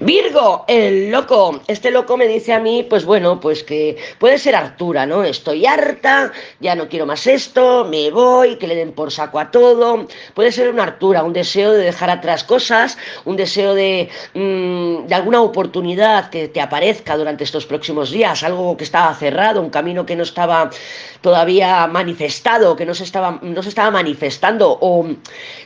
Virgo, el loco. Este loco me dice a mí, pues bueno, pues que puede ser Artura, ¿no? Estoy harta, ya no quiero más esto, me voy, que le den por saco a todo. Puede ser una Artura, un deseo de dejar atrás cosas, un deseo de, mm, de alguna oportunidad que te aparezca durante estos próximos días, algo que estaba cerrado, un camino que no estaba todavía manifestado, que no se estaba, no se estaba manifestando o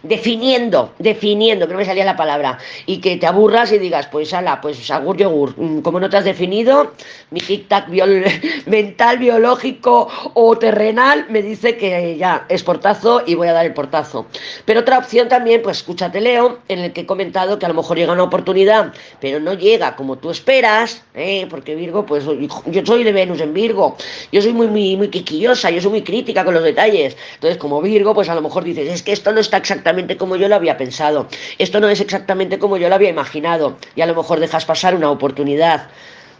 definiendo, definiendo, que no me salía la palabra, y que te aburras y digas, pues ala, pues agur yogur, mm, como no te has definido, mi tic-tac mental, biológico o terrenal me dice que ya es portazo y voy a dar el portazo. Pero otra opción también, pues escúchate Leo, en el que he comentado que a lo mejor llega una oportunidad, pero no llega como tú esperas, ¿eh? porque Virgo, pues yo soy de Venus en Virgo, yo soy muy, muy, muy yo soy muy crítica con los detalles. Entonces, como Virgo, pues a lo mejor dices, es que esto no está exactamente como yo lo había pensado, esto no es exactamente como yo lo había imaginado, y a lo mejor dejas pasar una oportunidad.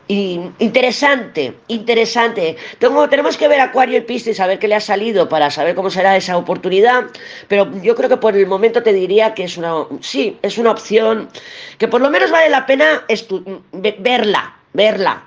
Interesante, interesante. Tengo, tenemos que ver Acuario y Piscis, a ver qué le ha salido para saber cómo será esa oportunidad. Pero yo creo que por el momento te diría que es una, sí, es una opción que por lo menos vale la pena verla, verla.